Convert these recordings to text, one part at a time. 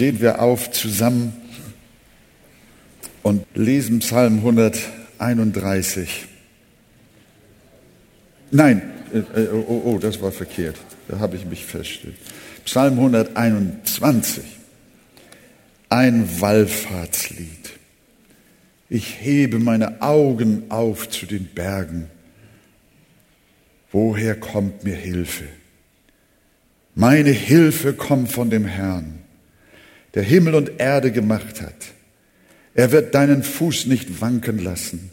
stehen wir auf zusammen und lesen Psalm 131. Nein, äh, äh, oh, oh, das war verkehrt. Da habe ich mich festgestellt. Psalm 121. Ein Wallfahrtslied. Ich hebe meine Augen auf zu den Bergen. Woher kommt mir Hilfe? Meine Hilfe kommt von dem Herrn, der Himmel und Erde gemacht hat. Er wird deinen Fuß nicht wanken lassen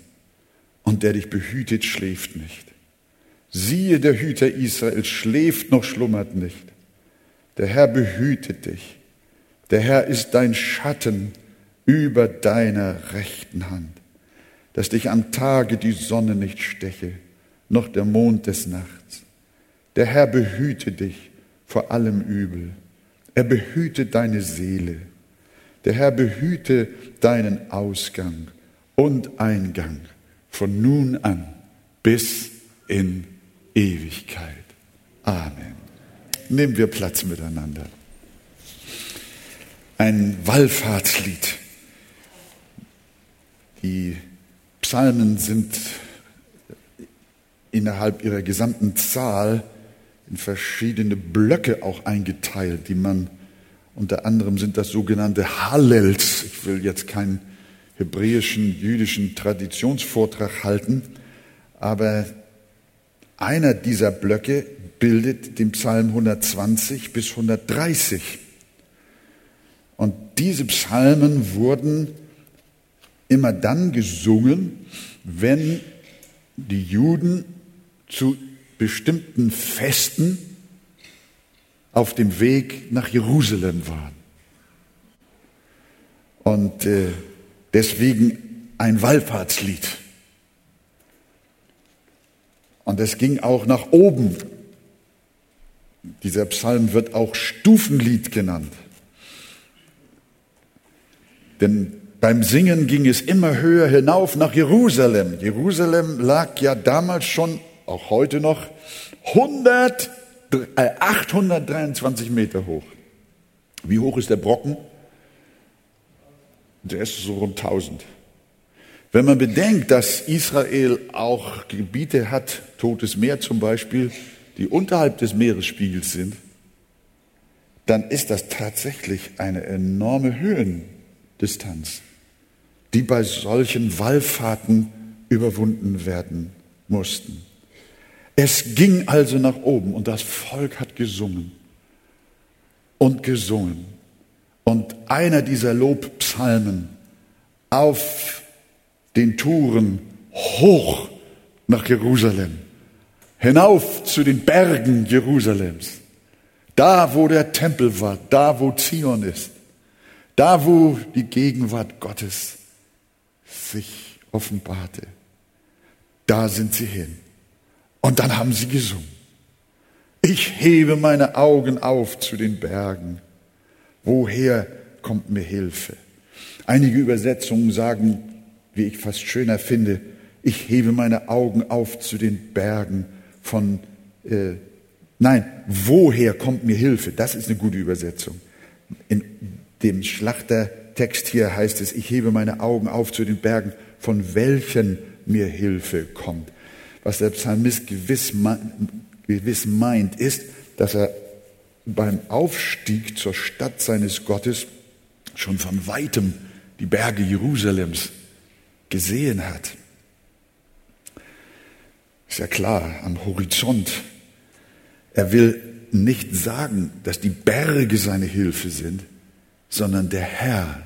und der dich behütet, schläft nicht. Siehe, der Hüter Israels schläft noch schlummert nicht. Der Herr behütet dich. Der Herr ist dein Schatten über deiner rechten Hand, dass dich am Tage die Sonne nicht steche, noch der Mond des Nachts. Der Herr behüte dich vor allem Übel. Er behüte deine Seele. Der Herr behüte deinen Ausgang und Eingang von nun an bis in Ewigkeit. Amen. Nehmen wir Platz miteinander. Ein Wallfahrtslied. Die Psalmen sind innerhalb ihrer gesamten Zahl in verschiedene Blöcke auch eingeteilt, die man unter anderem sind das sogenannte Hallels. Ich will jetzt keinen hebräischen, jüdischen Traditionsvortrag halten, aber einer dieser Blöcke bildet den Psalm 120 bis 130. Und diese Psalmen wurden immer dann gesungen, wenn die Juden zu bestimmten Festen auf dem Weg nach Jerusalem waren. Und äh, deswegen ein Wallfahrtslied. Und es ging auch nach oben. Dieser Psalm wird auch Stufenlied genannt. Denn beim Singen ging es immer höher hinauf nach Jerusalem. Jerusalem lag ja damals schon, auch heute noch, 100, äh, 823 Meter hoch. Wie hoch ist der Brocken? Der ist so rund 1000. Wenn man bedenkt, dass Israel auch Gebiete hat, Totes Meer zum Beispiel, die unterhalb des Meeresspiegels sind, dann ist das tatsächlich eine enorme Höhendistanz, die bei solchen Wallfahrten überwunden werden mussten. Es ging also nach oben und das Volk hat gesungen und gesungen. Und einer dieser Lobpsalmen auf den Touren hoch nach Jerusalem, hinauf zu den Bergen Jerusalems, da wo der Tempel war, da wo Zion ist, da wo die Gegenwart Gottes sich offenbarte. Da sind sie hin. Und dann haben sie gesungen. Ich hebe meine Augen auf zu den Bergen. Woher kommt mir Hilfe? Einige Übersetzungen sagen, wie ich fast schöner finde, ich hebe meine Augen auf zu den Bergen von, äh, nein, woher kommt mir Hilfe? Das ist eine gute Übersetzung. In dem Schlachtertext hier heißt es, ich hebe meine Augen auf zu den Bergen, von welchen mir Hilfe kommt. Was der Psalmist gewiss, gewiss meint, ist, dass er beim Aufstieg zur Stadt seines Gottes schon von weitem die Berge Jerusalems gesehen hat. Ist ja klar, am Horizont. Er will nicht sagen, dass die Berge seine Hilfe sind, sondern der Herr.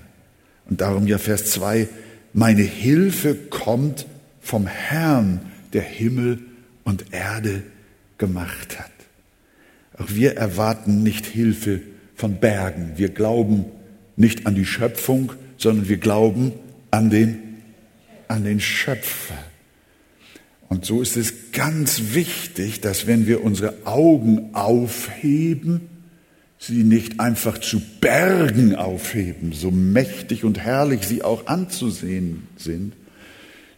Und darum ja Vers 2, meine Hilfe kommt vom Herrn, der Himmel und Erde gemacht hat. Auch wir erwarten nicht Hilfe von Bergen. Wir glauben nicht an die Schöpfung, sondern wir glauben an den an den Schöpfer. Und so ist es ganz wichtig, dass wenn wir unsere Augen aufheben, sie nicht einfach zu Bergen aufheben, so mächtig und herrlich sie auch anzusehen sind,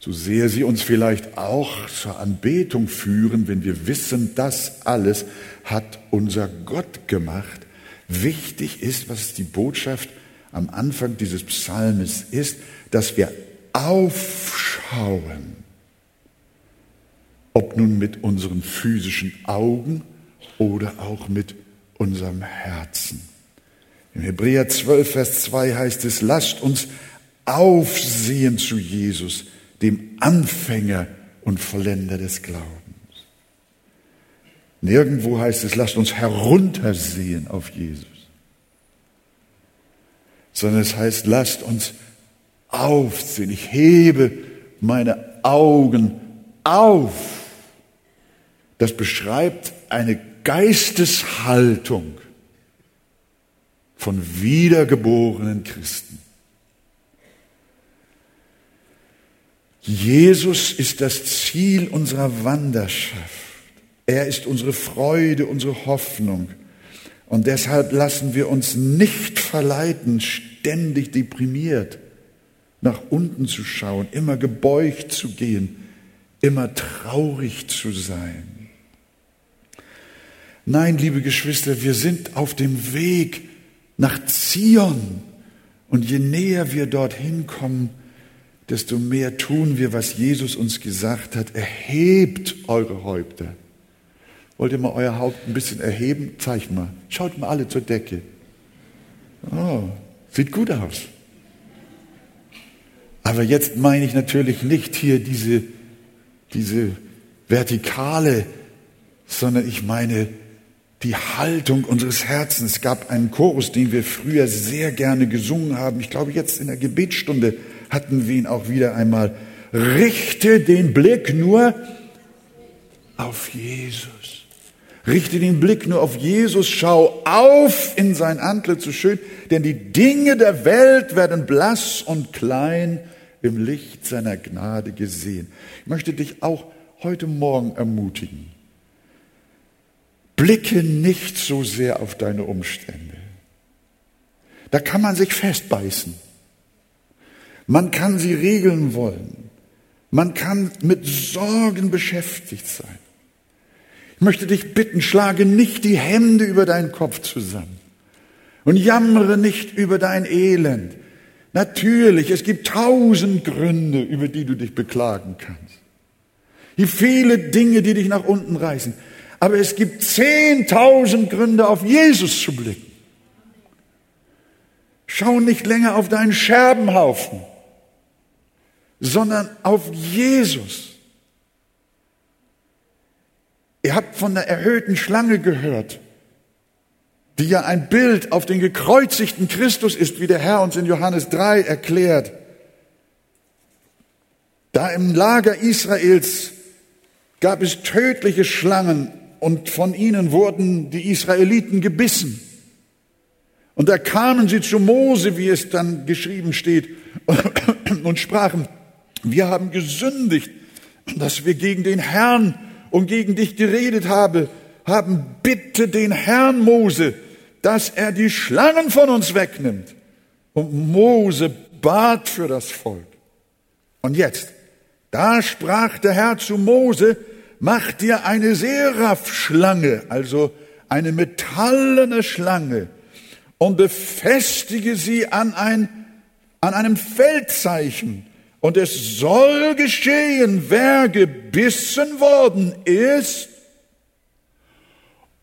so sehr sie uns vielleicht auch zur Anbetung führen, wenn wir wissen, das alles hat unser Gott gemacht, Wichtig ist, was die Botschaft am Anfang dieses Psalmes ist, dass wir aufschauen, ob nun mit unseren physischen Augen oder auch mit unserem Herzen. Im Hebräer 12, Vers 2 heißt es, lasst uns aufsehen zu Jesus, dem Anfänger und Vollender des Glaubens. Nirgendwo heißt es, lasst uns heruntersehen auf Jesus, sondern es heißt, lasst uns aufsehen. Ich hebe meine Augen auf. Das beschreibt eine Geisteshaltung von wiedergeborenen Christen. Jesus ist das Ziel unserer Wanderschaft. Er ist unsere Freude, unsere Hoffnung. Und deshalb lassen wir uns nicht verleiten, ständig deprimiert nach unten zu schauen, immer gebeugt zu gehen, immer traurig zu sein. Nein, liebe Geschwister, wir sind auf dem Weg nach Zion. Und je näher wir dorthin kommen, desto mehr tun wir, was Jesus uns gesagt hat. Erhebt eure Häupter. Wollt ihr mal euer Haupt ein bisschen erheben? Zeig mal. Schaut mal alle zur Decke. Oh, sieht gut aus. Aber jetzt meine ich natürlich nicht hier diese, diese Vertikale, sondern ich meine die Haltung unseres Herzens. Es gab einen Chorus, den wir früher sehr gerne gesungen haben. Ich glaube, jetzt in der Gebetsstunde hatten wir ihn auch wieder einmal. Richte den Blick nur auf Jesus. Richte den Blick nur auf Jesus, schau auf in sein Antlitz so schön, denn die Dinge der Welt werden blass und klein im Licht seiner Gnade gesehen. Ich möchte dich auch heute Morgen ermutigen. Blicke nicht so sehr auf deine Umstände. Da kann man sich festbeißen. Man kann sie regeln wollen. Man kann mit Sorgen beschäftigt sein. Ich möchte dich bitten, schlage nicht die Hände über deinen Kopf zusammen und jammere nicht über dein Elend. Natürlich, es gibt tausend Gründe, über die du dich beklagen kannst. Die viele Dinge, die dich nach unten reißen. Aber es gibt zehntausend Gründe, auf Jesus zu blicken. Schau nicht länger auf deinen Scherbenhaufen sondern auf Jesus. Ihr habt von der erhöhten Schlange gehört, die ja ein Bild auf den gekreuzigten Christus ist, wie der Herr uns in Johannes 3 erklärt. Da im Lager Israels gab es tödliche Schlangen und von ihnen wurden die Israeliten gebissen. Und da kamen sie zu Mose, wie es dann geschrieben steht, und sprachen, wir haben gesündigt, dass wir gegen den Herrn und gegen dich geredet haben, haben bitte den Herrn Mose, dass er die Schlangen von uns wegnimmt. Und Mose bat für das Volk. Und jetzt, da sprach der Herr zu Mose, mach dir eine Seraph-Schlange, also eine metallene Schlange, und befestige sie an, ein, an einem Feldzeichen und es soll geschehen, wer gebissen worden ist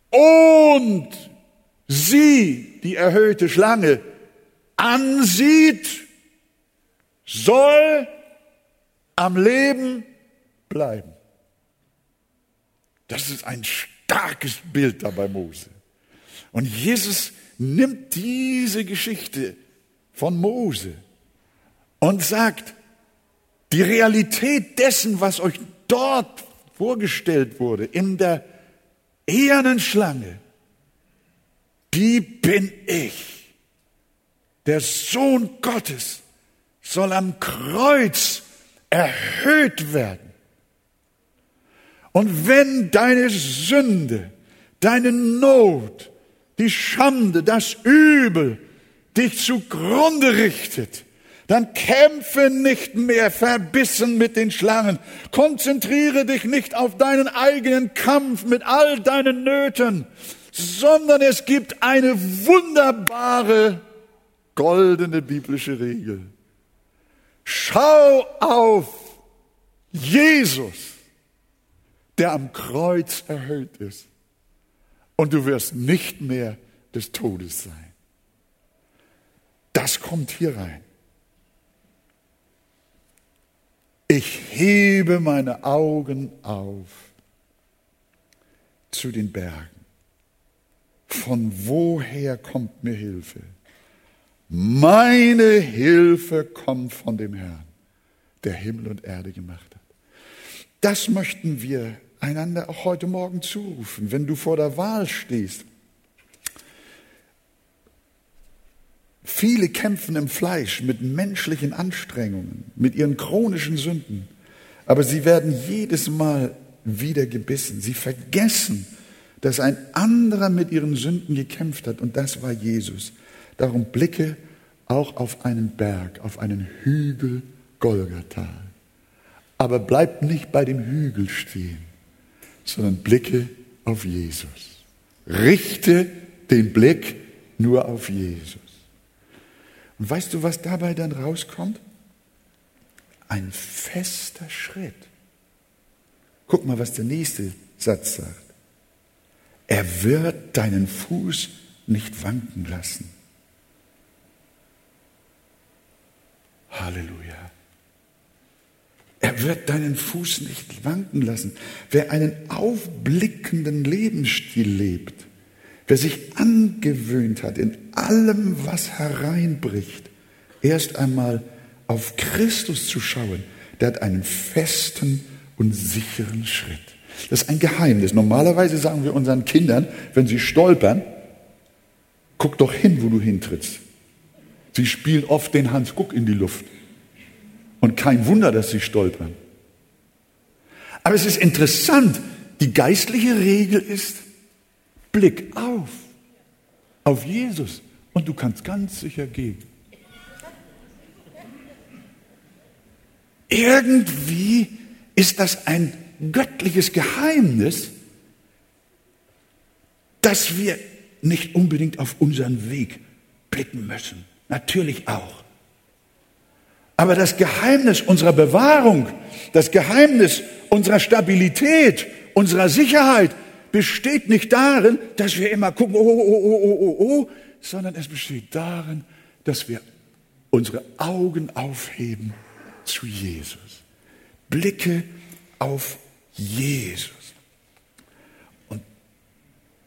und sie, die erhöhte Schlange, ansieht, soll am Leben bleiben. Das ist ein starkes Bild da bei Mose. Und Jesus nimmt diese Geschichte von Mose und sagt, die Realität dessen, was euch dort vorgestellt wurde, in der ehernen Schlange, die bin ich. Der Sohn Gottes soll am Kreuz erhöht werden. Und wenn deine Sünde, deine Not, die Schande, das Übel dich zugrunde richtet, dann kämpfe nicht mehr verbissen mit den Schlangen. Konzentriere dich nicht auf deinen eigenen Kampf mit all deinen Nöten, sondern es gibt eine wunderbare goldene biblische Regel. Schau auf Jesus, der am Kreuz erhöht ist. Und du wirst nicht mehr des Todes sein. Das kommt hier rein. Ich hebe meine Augen auf zu den Bergen. Von woher kommt mir Hilfe? Meine Hilfe kommt von dem Herrn, der Himmel und Erde gemacht hat. Das möchten wir einander auch heute Morgen zurufen, wenn du vor der Wahl stehst. Viele kämpfen im Fleisch mit menschlichen Anstrengungen, mit ihren chronischen Sünden, aber sie werden jedes Mal wieder gebissen. Sie vergessen, dass ein anderer mit ihren Sünden gekämpft hat und das war Jesus. Darum blicke auch auf einen Berg, auf einen Hügel Golgatha. Aber bleib nicht bei dem Hügel stehen, sondern blicke auf Jesus. Richte den Blick nur auf Jesus. Und weißt du, was dabei dann rauskommt? Ein fester Schritt. Guck mal, was der nächste Satz sagt. Er wird deinen Fuß nicht wanken lassen. Halleluja. Er wird deinen Fuß nicht wanken lassen. Wer einen aufblickenden Lebensstil lebt, wer sich angewöhnt hat, in allem, was hereinbricht, erst einmal auf Christus zu schauen, der hat einen festen und sicheren Schritt. Das ist ein Geheimnis. Normalerweise sagen wir unseren Kindern, wenn sie stolpern, guck doch hin, wo du hintrittst. Sie spielen oft den Hans Guck in die Luft. Und kein Wunder, dass sie stolpern. Aber es ist interessant, die geistliche Regel ist, Blick auf, auf Jesus und du kannst ganz sicher gehen. Irgendwie ist das ein göttliches Geheimnis, dass wir nicht unbedingt auf unseren Weg blicken müssen. Natürlich auch. Aber das Geheimnis unserer Bewahrung, das Geheimnis unserer Stabilität, unserer Sicherheit besteht nicht darin, dass wir immer gucken, oh, oh, oh, oh, oh, oh, sondern es besteht darin, dass wir unsere Augen aufheben zu Jesus. Blicke auf Jesus. Und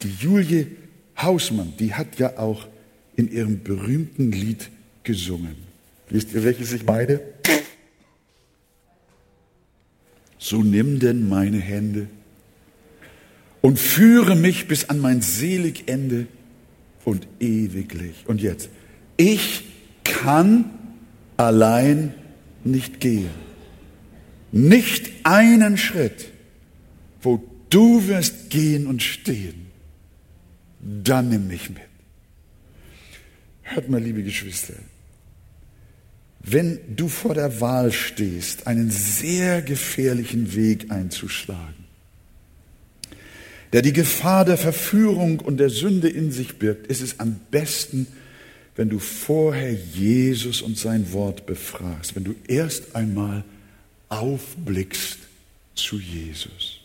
die Julie Hausmann, die hat ja auch in ihrem berühmten Lied gesungen. Wisst ihr, welches ich meine? So nimm denn meine Hände und führe mich bis an mein selig Ende und ewiglich. Und jetzt, ich kann allein nicht gehen. Nicht einen Schritt, wo du wirst gehen und stehen. Dann nimm mich mit. Hört mal, liebe Geschwister, wenn du vor der Wahl stehst, einen sehr gefährlichen Weg einzuschlagen, der die Gefahr der Verführung und der Sünde in sich birgt, ist es am besten, wenn du vorher Jesus und sein Wort befragst, wenn du erst einmal aufblickst zu Jesus,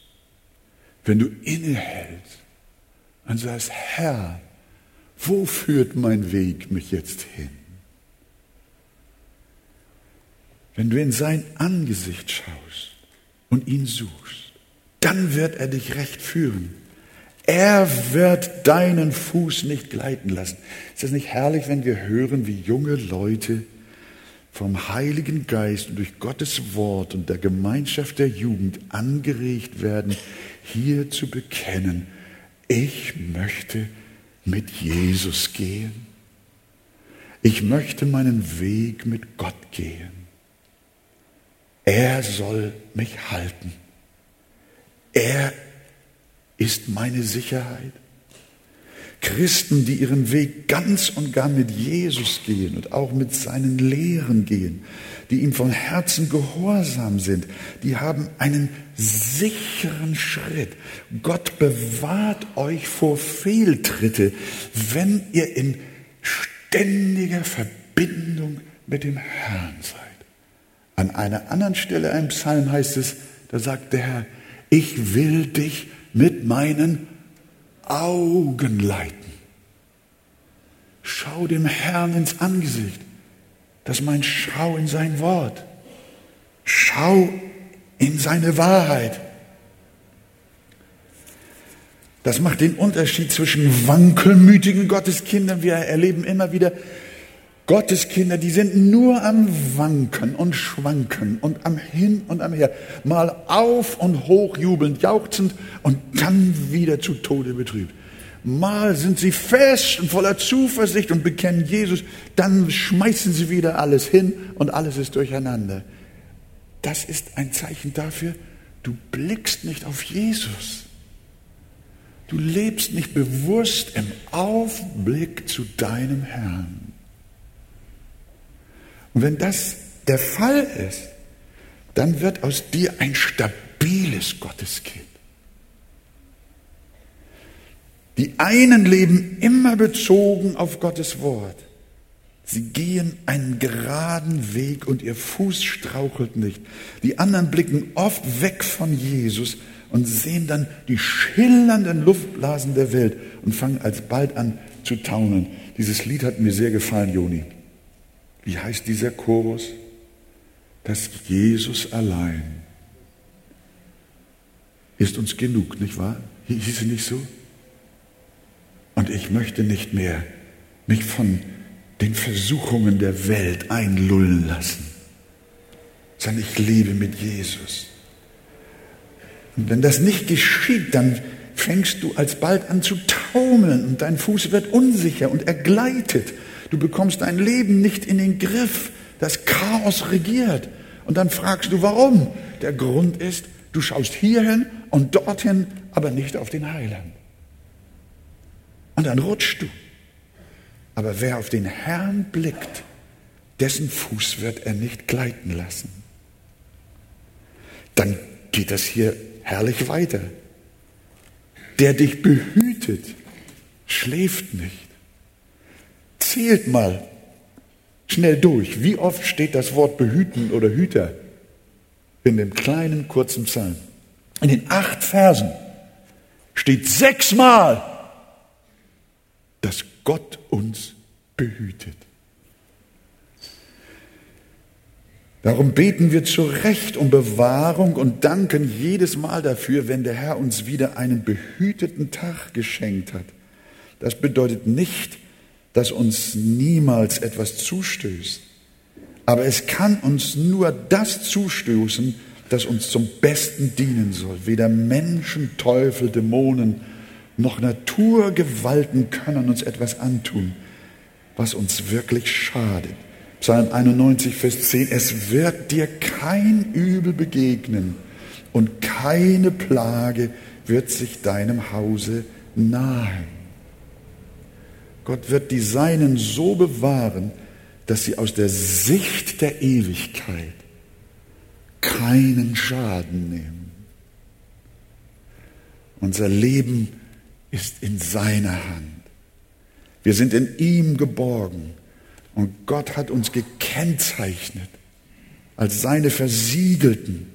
wenn du innehältst und sagst, Herr, wo führt mein Weg mich jetzt hin? Wenn du in sein Angesicht schaust und ihn suchst, dann wird er dich recht führen. Er wird deinen Fuß nicht gleiten lassen. Ist das nicht herrlich, wenn wir hören, wie junge Leute vom Heiligen Geist und durch Gottes Wort und der Gemeinschaft der Jugend angeregt werden, hier zu bekennen, ich möchte mit Jesus gehen. Ich möchte meinen Weg mit Gott gehen. Er soll mich halten. Er ist meine Sicherheit. Christen, die ihren Weg ganz und gar mit Jesus gehen und auch mit seinen Lehren gehen, die ihm von Herzen gehorsam sind, die haben einen sicheren Schritt. Gott bewahrt euch vor Fehltritte, wenn ihr in ständiger Verbindung mit dem Herrn seid. An einer anderen Stelle im Psalm heißt es, da sagt der Herr, ich will dich mit meinen Augen leiten. Schau dem Herrn ins Angesicht. Das meint, schau in sein Wort. Schau in seine Wahrheit. Das macht den Unterschied zwischen wankelmütigen Gotteskindern. Wir erleben immer wieder Gotteskinder, die sind nur am Wanken und Schwanken und am Hin und am Her. Mal auf und hoch jubelnd, jauchzend und dann wieder zu Tode betrübt. Mal sind sie fest und voller Zuversicht und bekennen Jesus, dann schmeißen sie wieder alles hin und alles ist durcheinander. Das ist ein Zeichen dafür, du blickst nicht auf Jesus. Du lebst nicht bewusst im Aufblick zu deinem Herrn. Und wenn das der Fall ist, dann wird aus dir ein stabiles Gotteskind. Die einen leben immer bezogen auf Gottes Wort. Sie gehen einen geraden Weg und ihr Fuß strauchelt nicht. Die anderen blicken oft weg von Jesus und sehen dann die schillernden Luftblasen der Welt und fangen alsbald an zu taumeln. Dieses Lied hat mir sehr gefallen, Joni. Wie heißt dieser Chorus? Das Jesus allein ist uns genug, nicht wahr? Hieß es nicht so? Und ich möchte nicht mehr mich von den Versuchungen der Welt einlullen lassen, sondern ich lebe mit Jesus. Und wenn das nicht geschieht, dann fängst du alsbald an zu taumeln und dein Fuß wird unsicher und er gleitet. Du bekommst dein Leben nicht in den Griff. Das Chaos regiert. Und dann fragst du, warum? Der Grund ist, du schaust hierhin und dorthin, aber nicht auf den Heiland. Und dann rutschst du. Aber wer auf den Herrn blickt, dessen Fuß wird er nicht gleiten lassen. Dann geht das hier herrlich weiter. Der dich behütet, schläft nicht. Zählt mal schnell durch. Wie oft steht das Wort behüten oder Hüter in dem kleinen kurzen Psalm? In den acht Versen steht sechsmal dass Gott uns behütet. Darum beten wir zu Recht um Bewahrung und danken jedes Mal dafür, wenn der Herr uns wieder einen behüteten Tag geschenkt hat. Das bedeutet nicht, dass uns niemals etwas zustößt. Aber es kann uns nur das zustoßen, das uns zum Besten dienen soll. Weder Menschen, Teufel, Dämonen noch Naturgewalten können uns etwas antun, was uns wirklich schadet. Psalm 91, Vers 10, es wird dir kein Übel begegnen und keine Plage wird sich deinem Hause nahen. Gott wird die Seinen so bewahren, dass sie aus der Sicht der Ewigkeit keinen Schaden nehmen. Unser Leben ist in seiner Hand. Wir sind in ihm geborgen und Gott hat uns gekennzeichnet als seine Versiegelten.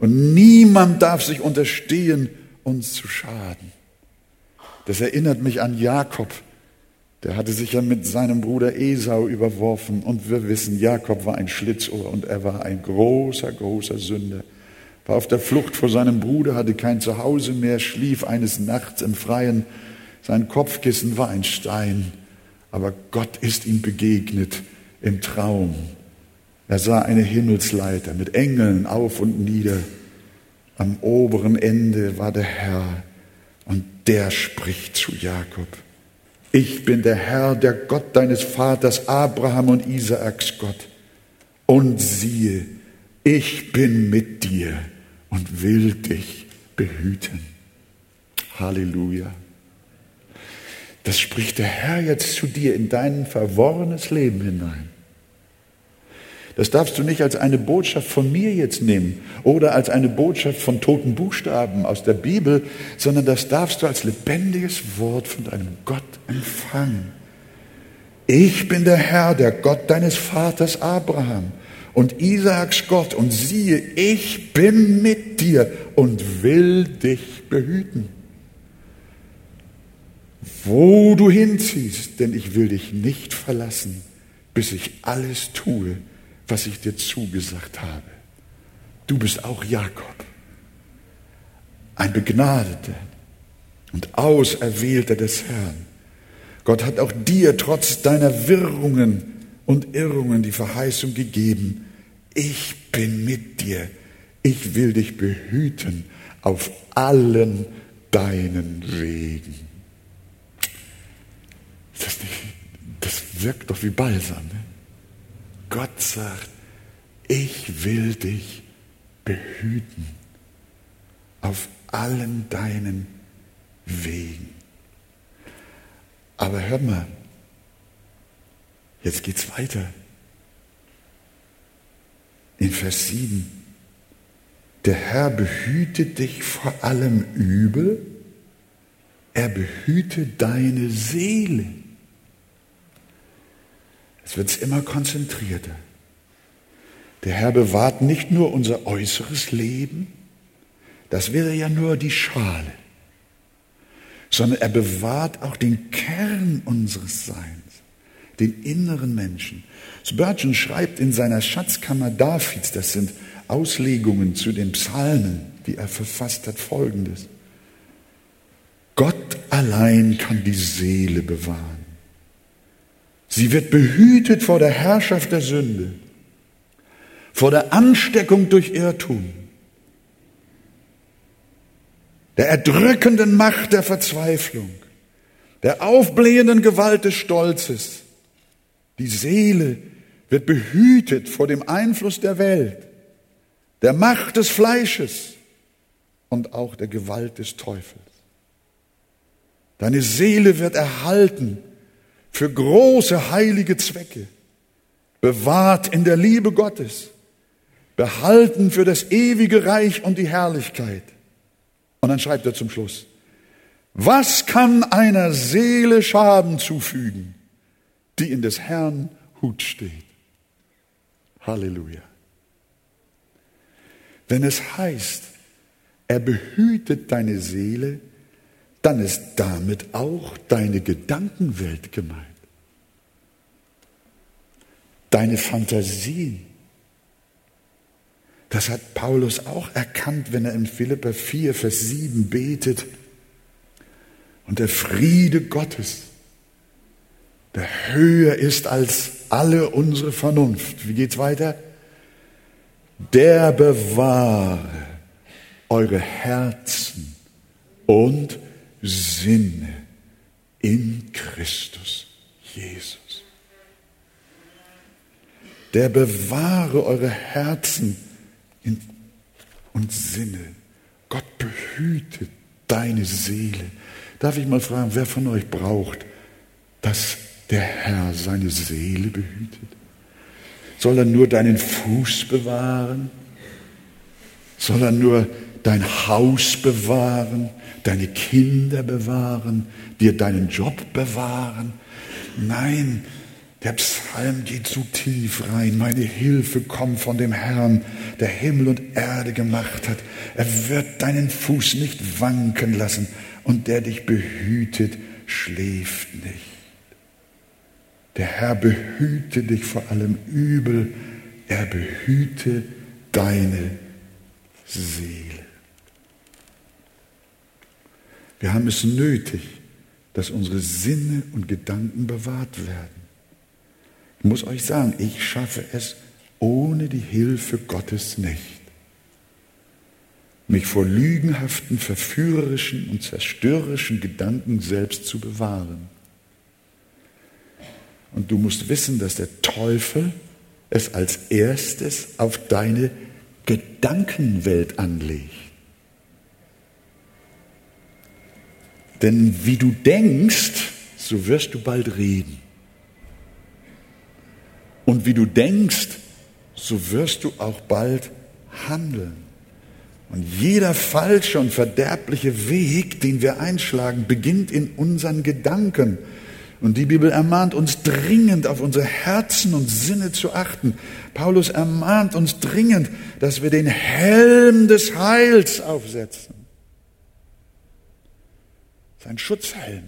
Und niemand darf sich unterstehen, uns zu schaden. Das erinnert mich an Jakob. Der hatte sich ja mit seinem Bruder Esau überworfen. Und wir wissen, Jakob war ein Schlitzohr und er war ein großer, großer Sünder war auf der Flucht vor seinem Bruder, hatte kein Zuhause mehr, schlief eines Nachts im Freien. Sein Kopfkissen war ein Stein, aber Gott ist ihm begegnet im Traum. Er sah eine Himmelsleiter mit Engeln auf und nieder. Am oberen Ende war der Herr und der spricht zu Jakob. Ich bin der Herr, der Gott deines Vaters Abraham und Isaaks Gott. Und siehe, ich bin mit dir und will dich behüten. Halleluja. Das spricht der Herr jetzt zu dir in dein verworrenes Leben hinein. Das darfst du nicht als eine Botschaft von mir jetzt nehmen oder als eine Botschaft von toten Buchstaben aus der Bibel, sondern das darfst du als lebendiges Wort von deinem Gott empfangen. Ich bin der Herr, der Gott deines Vaters Abraham und Isaaks Gott und siehe, ich bin mit dir und will dich behüten. Wo du hinziehst, denn ich will dich nicht verlassen, bis ich alles tue, was ich dir zugesagt habe. Du bist auch Jakob, ein Begnadeter und Auserwählter des Herrn. Gott hat auch dir trotz deiner Wirrungen und Irrungen die Verheißung gegeben, ich bin mit dir, ich will dich behüten auf allen deinen Wegen. Das, nicht, das wirkt doch wie Balsam. Ne? Gott sagt, ich will dich behüten auf allen deinen Wegen. Aber hör mal, jetzt geht's weiter. In Vers 7. Der Herr behütet dich vor allem Übel, er behütet deine Seele. Es wird immer konzentrierter. Der Herr bewahrt nicht nur unser äußeres Leben, das wäre ja nur die Schale, sondern er bewahrt auch den Kern unseres Seins, den inneren Menschen. Spurgeon schreibt in seiner Schatzkammer Davids, das sind Auslegungen zu den Psalmen, die er verfasst hat, folgendes. Gott allein kann die Seele bewahren. Sie wird behütet vor der Herrschaft der Sünde, vor der Ansteckung durch Irrtum, der erdrückenden Macht der Verzweiflung, der aufblähenden Gewalt des Stolzes. Die Seele wird behütet vor dem Einfluss der Welt, der Macht des Fleisches und auch der Gewalt des Teufels. Deine Seele wird erhalten für große heilige Zwecke, bewahrt in der Liebe Gottes, behalten für das ewige Reich und die Herrlichkeit. Und dann schreibt er zum Schluss, was kann einer Seele Schaden zufügen, die in des Herrn Hut steht? Halleluja. Wenn es heißt, er behütet deine Seele, dann ist damit auch deine Gedankenwelt gemeint. Deine Fantasien. Das hat Paulus auch erkannt, wenn er in Philippa 4, Vers 7 betet. Und der Friede Gottes, der höher ist als alle unsere Vernunft. Wie geht's weiter? Der bewahre eure Herzen und Sinne in Christus Jesus. Der bewahre eure Herzen und Sinne. Gott behüte deine Seele. Darf ich mal fragen, wer von euch braucht, dass der Herr seine Seele behütet? Soll er nur deinen Fuß bewahren? Soll er nur dein Haus bewahren? deine Kinder bewahren, dir deinen Job bewahren. Nein, der Psalm geht zu tief rein. Meine Hilfe kommt von dem Herrn, der Himmel und Erde gemacht hat. Er wird deinen Fuß nicht wanken lassen und der dich behütet, schläft nicht. Der Herr behüte dich vor allem Übel. Er behüte deine Seele. Wir haben es nötig, dass unsere Sinne und Gedanken bewahrt werden. Ich muss euch sagen, ich schaffe es ohne die Hilfe Gottes nicht. Mich vor lügenhaften, verführerischen und zerstörerischen Gedanken selbst zu bewahren. Und du musst wissen, dass der Teufel es als erstes auf deine Gedankenwelt anlegt. Denn wie du denkst, so wirst du bald reden. Und wie du denkst, so wirst du auch bald handeln. Und jeder falsche und verderbliche Weg, den wir einschlagen, beginnt in unseren Gedanken. Und die Bibel ermahnt uns dringend, auf unsere Herzen und Sinne zu achten. Paulus ermahnt uns dringend, dass wir den Helm des Heils aufsetzen. Sein Schutzhelm.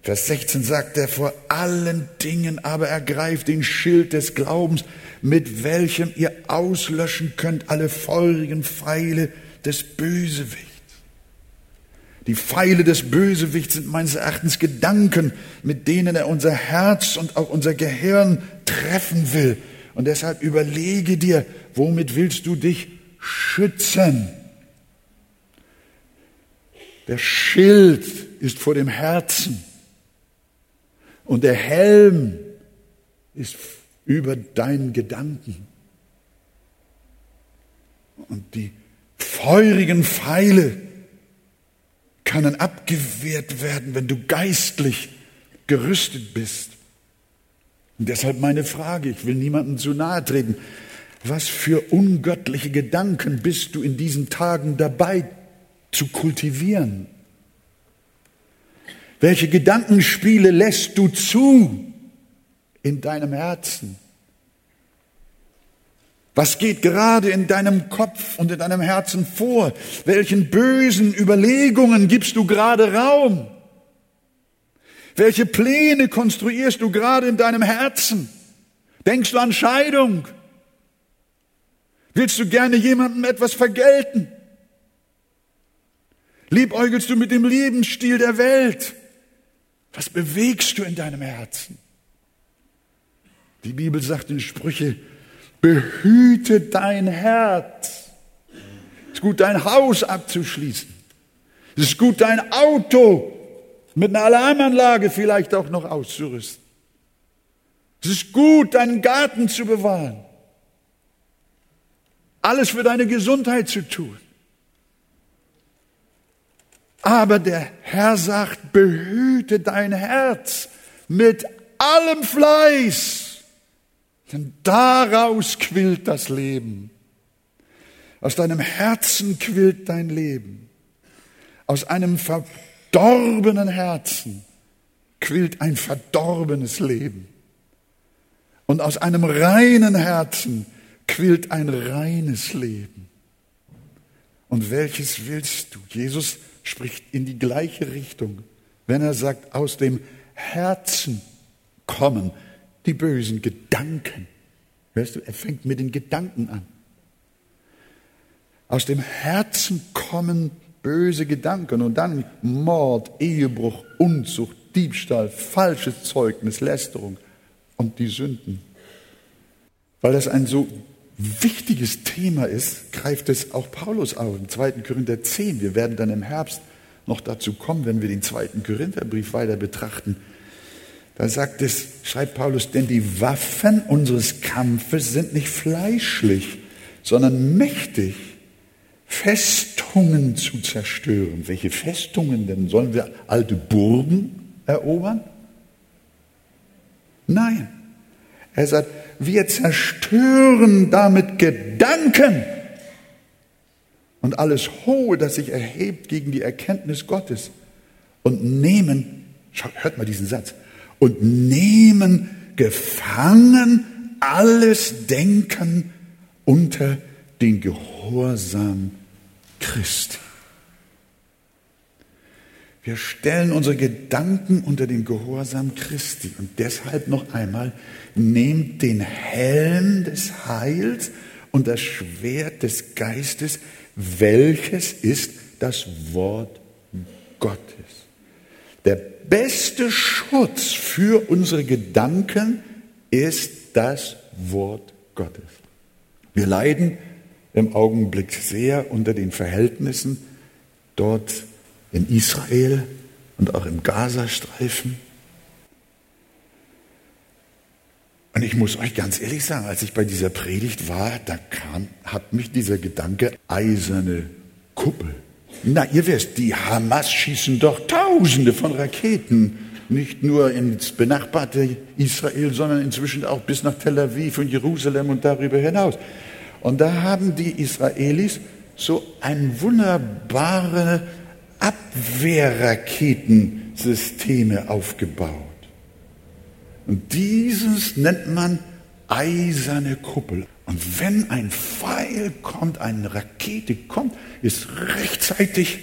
Vers 16 sagt er, vor allen Dingen aber ergreift den Schild des Glaubens, mit welchem ihr auslöschen könnt alle feurigen Pfeile des Bösewichts. Die Pfeile des Bösewichts sind meines Erachtens Gedanken, mit denen er unser Herz und auch unser Gehirn treffen will. Und deshalb überlege dir, womit willst du dich schützen? Der Schild ist vor dem Herzen und der Helm ist über deinen Gedanken. Und die feurigen Pfeile können abgewehrt werden, wenn du geistlich gerüstet bist. Und deshalb meine Frage, ich will niemandem zu nahe treten. Was für ungöttliche Gedanken bist du in diesen Tagen dabei zu kultivieren? Welche Gedankenspiele lässt du zu in deinem Herzen? Was geht gerade in deinem Kopf und in deinem Herzen vor? Welchen bösen Überlegungen gibst du gerade Raum? Welche Pläne konstruierst du gerade in deinem Herzen? Denkst du an Scheidung? Willst du gerne jemandem etwas vergelten? Liebäugelst du mit dem Lebensstil der Welt? Was bewegst du in deinem Herzen? Die Bibel sagt in Sprüche, behüte dein Herz. Es ist gut, dein Haus abzuschließen. Es ist gut, dein Auto mit einer Alarmanlage vielleicht auch noch auszurüsten. Es ist gut, deinen Garten zu bewahren. Alles für deine Gesundheit zu tun. Aber der Herr sagt, behüte dein Herz mit allem Fleiß, denn daraus quillt das Leben. Aus deinem Herzen quillt dein Leben. Aus einem verdorbenen Herzen quillt ein verdorbenes Leben. Und aus einem reinen Herzen quillt ein reines Leben. Und welches willst du? Jesus spricht in die gleiche Richtung, wenn er sagt, aus dem Herzen kommen die bösen Gedanken. Weißt du, er fängt mit den Gedanken an. Aus dem Herzen kommen böse Gedanken und dann Mord, Ehebruch, Unzucht, Diebstahl, falsches Zeugnis, Lästerung und die Sünden. Weil das ein so wichtiges Thema ist, greift es auch Paulus auf im 2. Korinther 10. Wir werden dann im Herbst noch dazu kommen, wenn wir den 2. Korintherbrief weiter betrachten. Da sagt es, schreibt Paulus, denn die Waffen unseres Kampfes sind nicht fleischlich, sondern mächtig, Festungen zu zerstören. Welche Festungen denn? Sollen wir alte Burgen erobern? Nein. Er sagt, wir zerstören damit Gedanken und alles Hohe, das sich erhebt gegen die Erkenntnis Gottes und nehmen, hört mal diesen Satz, und nehmen gefangen alles Denken unter den Gehorsam Christi. Wir stellen unsere Gedanken unter den Gehorsam Christi. Und deshalb noch einmal, nehmt den Helm des Heils und das Schwert des Geistes, welches ist das Wort Gottes. Der beste Schutz für unsere Gedanken ist das Wort Gottes. Wir leiden im Augenblick sehr unter den Verhältnissen dort in Israel und auch im Gazastreifen. Und ich muss euch ganz ehrlich sagen, als ich bei dieser Predigt war, da kam, hat mich dieser Gedanke eiserne Kuppel Na, ihr wisst, die Hamas schießen doch Tausende von Raketen, nicht nur ins benachbarte Israel, sondern inzwischen auch bis nach Tel Aviv und Jerusalem und darüber hinaus. Und da haben die Israelis so ein wunderbare Abwehrraketensysteme aufgebaut. Und dieses nennt man eiserne Kuppel. Und wenn ein Pfeil kommt, eine Rakete kommt, ist rechtzeitig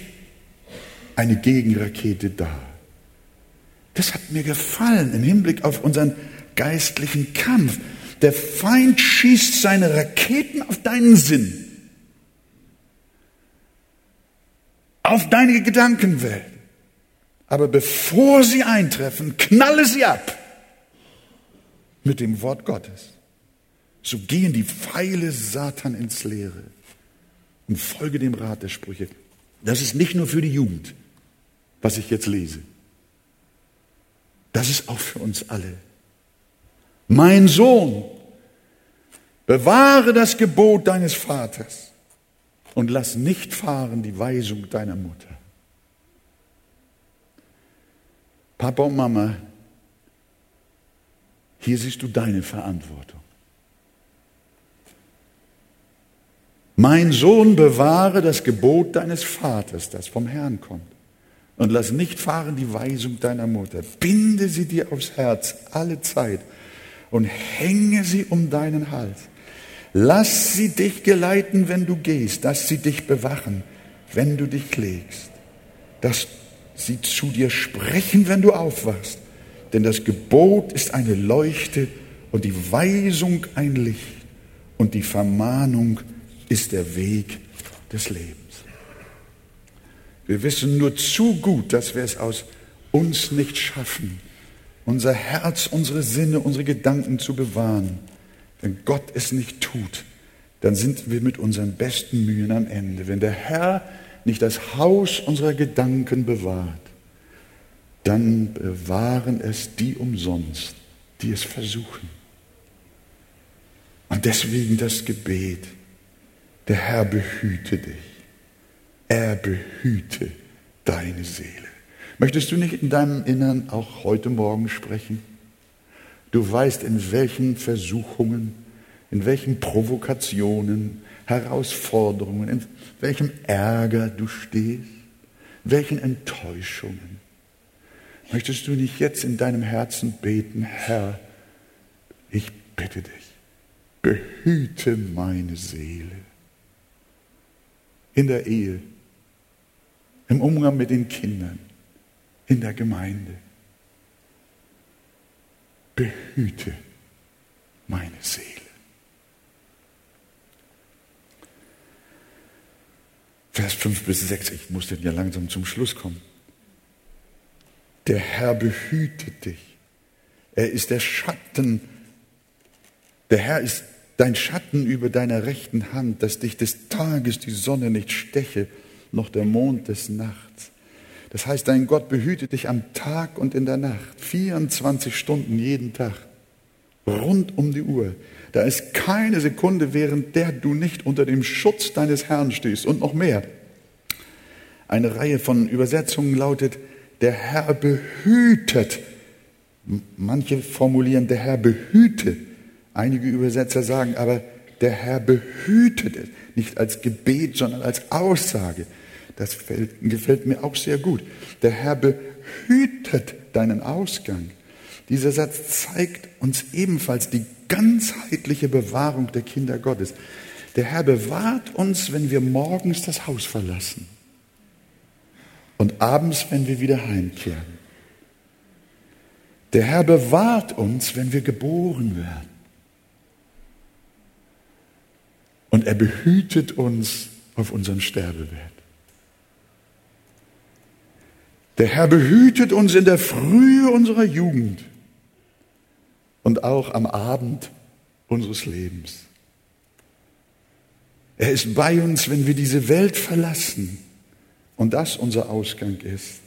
eine Gegenrakete da. Das hat mir gefallen im Hinblick auf unseren geistlichen Kampf. Der Feind schießt seine Raketen auf deinen Sinn, auf deine Gedankenwelt. Aber bevor sie eintreffen, knalle sie ab mit dem Wort Gottes. So gehen die Pfeile Satan ins Leere und folge dem Rat der Sprüche. Das ist nicht nur für die Jugend, was ich jetzt lese. Das ist auch für uns alle. Mein Sohn, bewahre das Gebot deines Vaters und lass nicht fahren die Weisung deiner Mutter. Papa und Mama, hier siehst du deine Verantwortung. Mein Sohn, bewahre das Gebot deines Vaters, das vom Herrn kommt. Und lass nicht fahren die Weisung deiner Mutter. Binde sie dir aufs Herz alle Zeit und hänge sie um deinen Hals. Lass sie dich geleiten, wenn du gehst, dass sie dich bewachen, wenn du dich legst, dass sie zu dir sprechen, wenn du aufwachst. Denn das Gebot ist eine Leuchte und die Weisung ein Licht und die Vermahnung ist der Weg des Lebens. Wir wissen nur zu gut, dass wir es aus uns nicht schaffen, unser Herz, unsere Sinne, unsere Gedanken zu bewahren. Wenn Gott es nicht tut, dann sind wir mit unseren besten Mühen am Ende. Wenn der Herr nicht das Haus unserer Gedanken bewahrt, dann bewahren es die umsonst, die es versuchen. Und deswegen das Gebet. Der Herr behüte dich. Er behüte deine Seele. Möchtest du nicht in deinem Innern auch heute Morgen sprechen? Du weißt, in welchen Versuchungen, in welchen Provokationen, Herausforderungen, in welchem Ärger du stehst, welchen Enttäuschungen. Möchtest du nicht jetzt in deinem Herzen beten, Herr, ich bitte dich, behüte meine Seele in der Ehe, im Umgang mit den Kindern, in der Gemeinde. Behüte meine Seele. Vers 5 bis 6, ich muss denn ja langsam zum Schluss kommen. Der Herr behütet dich. Er ist der Schatten. Der Herr ist dein Schatten über deiner rechten Hand, dass dich des Tages die Sonne nicht steche, noch der Mond des Nachts. Das heißt, dein Gott behütet dich am Tag und in der Nacht, 24 Stunden jeden Tag, rund um die Uhr. Da ist keine Sekunde, während der du nicht unter dem Schutz deines Herrn stehst und noch mehr. Eine Reihe von Übersetzungen lautet, der Herr behütet. Manche formulieren, der Herr behüte Einige Übersetzer sagen aber, der Herr behütet es, nicht als Gebet, sondern als Aussage. Das gefällt, gefällt mir auch sehr gut. Der Herr behütet deinen Ausgang. Dieser Satz zeigt uns ebenfalls die ganzheitliche Bewahrung der Kinder Gottes. Der Herr bewahrt uns, wenn wir morgens das Haus verlassen und abends, wenn wir wieder heimkehren. Der Herr bewahrt uns, wenn wir geboren werden. Und er behütet uns auf unserem Sterbebett. Der Herr behütet uns in der Frühe unserer Jugend und auch am Abend unseres Lebens. Er ist bei uns, wenn wir diese Welt verlassen und das unser Ausgang ist.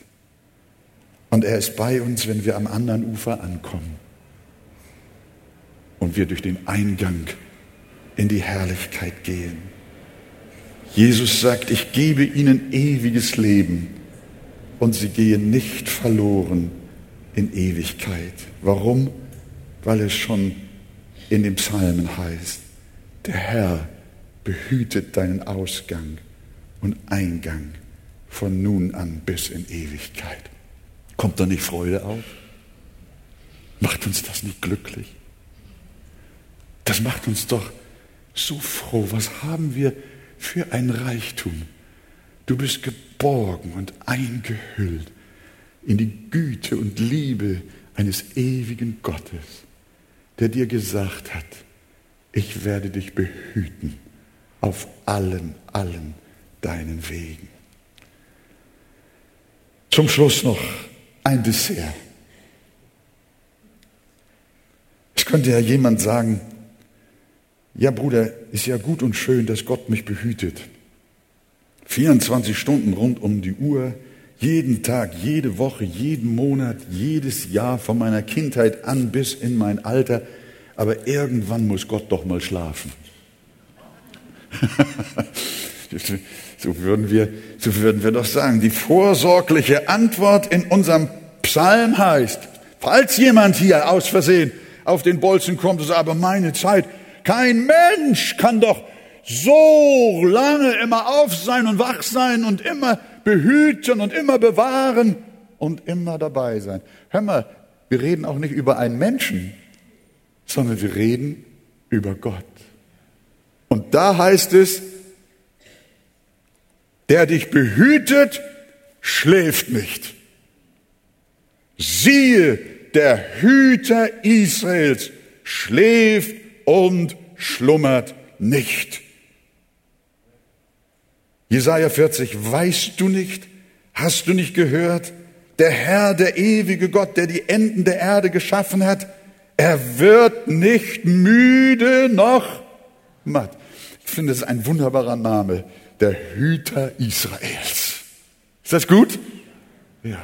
Und er ist bei uns, wenn wir am anderen Ufer ankommen und wir durch den Eingang in die Herrlichkeit gehen. Jesus sagt, ich gebe ihnen ewiges Leben und sie gehen nicht verloren in Ewigkeit. Warum? Weil es schon in dem Psalmen heißt, der Herr behütet deinen Ausgang und Eingang von nun an bis in Ewigkeit. Kommt da nicht Freude auf? Macht uns das nicht glücklich? Das macht uns doch so froh. Was haben wir für ein Reichtum? Du bist geborgen und eingehüllt in die Güte und Liebe eines ewigen Gottes, der dir gesagt hat, ich werde dich behüten auf allen, allen deinen Wegen. Zum Schluss noch ein Dessert. Es könnte ja jemand sagen, ja Bruder, ist ja gut und schön, dass Gott mich behütet. 24 Stunden rund um die Uhr, jeden Tag, jede Woche, jeden Monat, jedes Jahr von meiner Kindheit an bis in mein Alter. Aber irgendwann muss Gott doch mal schlafen. so, würden wir, so würden wir doch sagen. Die vorsorgliche Antwort in unserem Psalm heißt, falls jemand hier aus Versehen auf den Bolzen kommt sagt, aber meine Zeit, kein Mensch kann doch so lange immer auf sein und wach sein und immer behüten und immer bewahren und immer dabei sein. Hör mal, wir reden auch nicht über einen Menschen, sondern wir reden über Gott. Und da heißt es, der dich behütet, schläft nicht. Siehe, der Hüter Israels schläft und schlummert nicht. Jesaja 40, weißt du nicht, hast du nicht gehört? Der Herr, der ewige Gott, der die Enden der Erde geschaffen hat, er wird nicht müde noch matt. Ich finde, das ist ein wunderbarer Name, der Hüter Israels. Ist das gut? Ja.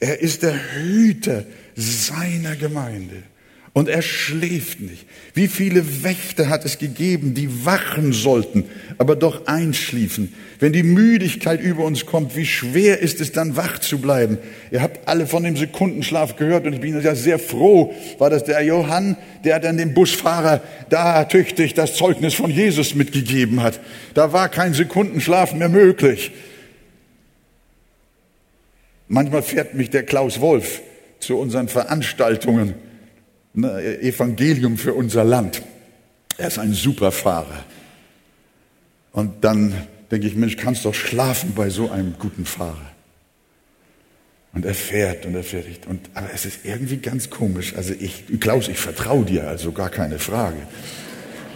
Er ist der Hüter seiner Gemeinde. Und er schläft nicht. Wie viele Wächter hat es gegeben, die wachen sollten, aber doch einschliefen? Wenn die Müdigkeit über uns kommt, wie schwer ist es dann wach zu bleiben? Ihr habt alle von dem Sekundenschlaf gehört und ich bin ja sehr froh, war das der Johann, der dann dem Busfahrer da tüchtig das Zeugnis von Jesus mitgegeben hat. Da war kein Sekundenschlaf mehr möglich. Manchmal fährt mich der Klaus Wolf zu unseren Veranstaltungen Evangelium für unser Land. Er ist ein super Fahrer. Und dann denke ich, Mensch, kannst doch schlafen bei so einem guten Fahrer. Und er fährt und er fährt. Und, aber es ist irgendwie ganz komisch. Also ich, Klaus, ich vertraue dir, also gar keine Frage.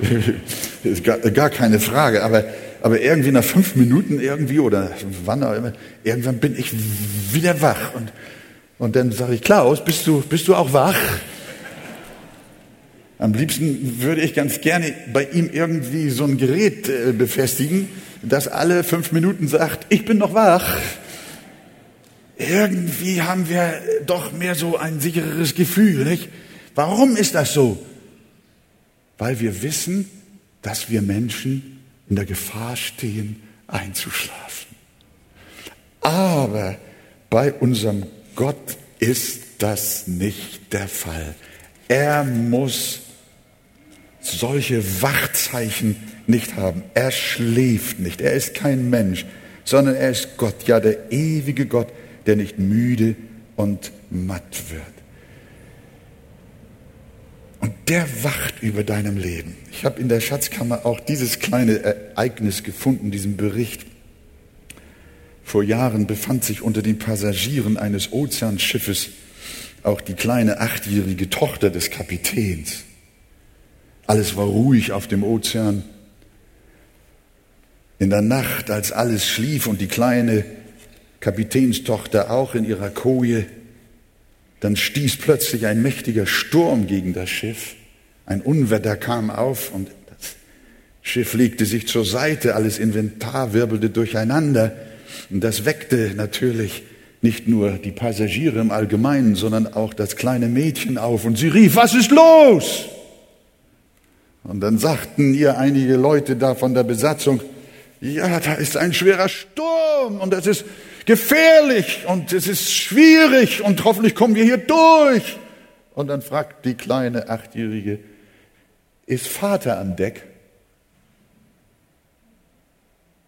gar, gar keine Frage. Aber, aber irgendwie nach fünf Minuten irgendwie oder wann auch immer, irgendwann bin ich wieder wach. Und, und dann sage ich, Klaus, bist du, bist du auch wach? Am liebsten würde ich ganz gerne bei ihm irgendwie so ein Gerät äh, befestigen, das alle fünf Minuten sagt, ich bin noch wach. Irgendwie haben wir doch mehr so ein sichereres Gefühl, nicht? Warum ist das so? Weil wir wissen, dass wir Menschen in der Gefahr stehen, einzuschlafen. Aber bei unserem Gott ist das nicht der Fall. Er muss solche Wachzeichen nicht haben. Er schläft nicht. Er ist kein Mensch, sondern er ist Gott. Ja, der ewige Gott, der nicht müde und matt wird. Und der wacht über deinem Leben. Ich habe in der Schatzkammer auch dieses kleine Ereignis gefunden, diesen Bericht. Vor Jahren befand sich unter den Passagieren eines Ozeanschiffes auch die kleine achtjährige Tochter des Kapitäns. Alles war ruhig auf dem Ozean. In der Nacht, als alles schlief und die kleine Kapitänstochter auch in ihrer Koje, dann stieß plötzlich ein mächtiger Sturm gegen das Schiff. Ein Unwetter kam auf und das Schiff legte sich zur Seite, alles Inventar wirbelte durcheinander. Und das weckte natürlich nicht nur die Passagiere im Allgemeinen, sondern auch das kleine Mädchen auf und sie rief, was ist los? Und dann sagten ihr einige Leute da von der Besatzung, ja, da ist ein schwerer Sturm und das ist gefährlich und es ist schwierig und hoffentlich kommen wir hier durch. Und dann fragt die kleine Achtjährige, ist Vater an Deck?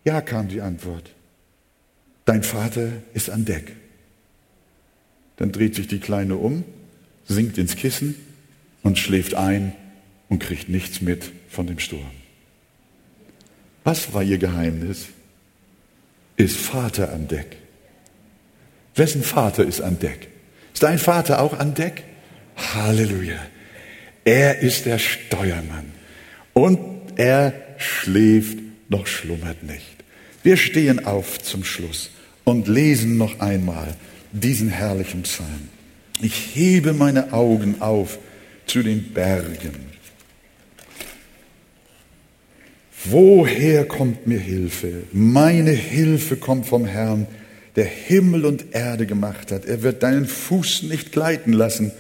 Ja, kam die Antwort. Dein Vater ist an Deck. Dann dreht sich die Kleine um, sinkt ins Kissen und schläft ein und kriegt nichts mit von dem Sturm. Was war ihr Geheimnis? Ist Vater an Deck. Wessen Vater ist an Deck? Ist dein Vater auch an Deck? Halleluja. Er ist der Steuermann und er schläft noch schlummert nicht. Wir stehen auf zum Schluss und lesen noch einmal diesen herrlichen Psalm. Ich hebe meine Augen auf zu den Bergen. Woher kommt mir Hilfe? Meine Hilfe kommt vom Herrn, der Himmel und Erde gemacht hat. Er wird deinen Fuß nicht gleiten lassen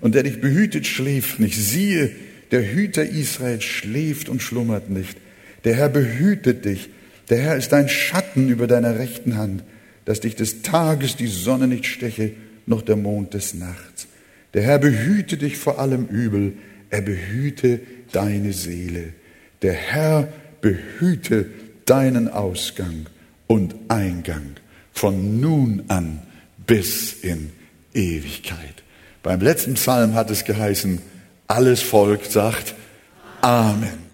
und der dich behütet schläft nicht. Siehe, der Hüter Israels schläft und schlummert nicht. Der Herr behütet dich. Der Herr ist dein Schatten über deiner rechten Hand, dass dich des Tages die Sonne nicht steche, noch der Mond des Nachts. Der Herr behüte dich vor allem Übel. Er behüte deine Seele. Der Herr behüte deinen Ausgang und Eingang von nun an bis in Ewigkeit. Beim letzten Psalm hat es geheißen, alles Volk sagt Amen.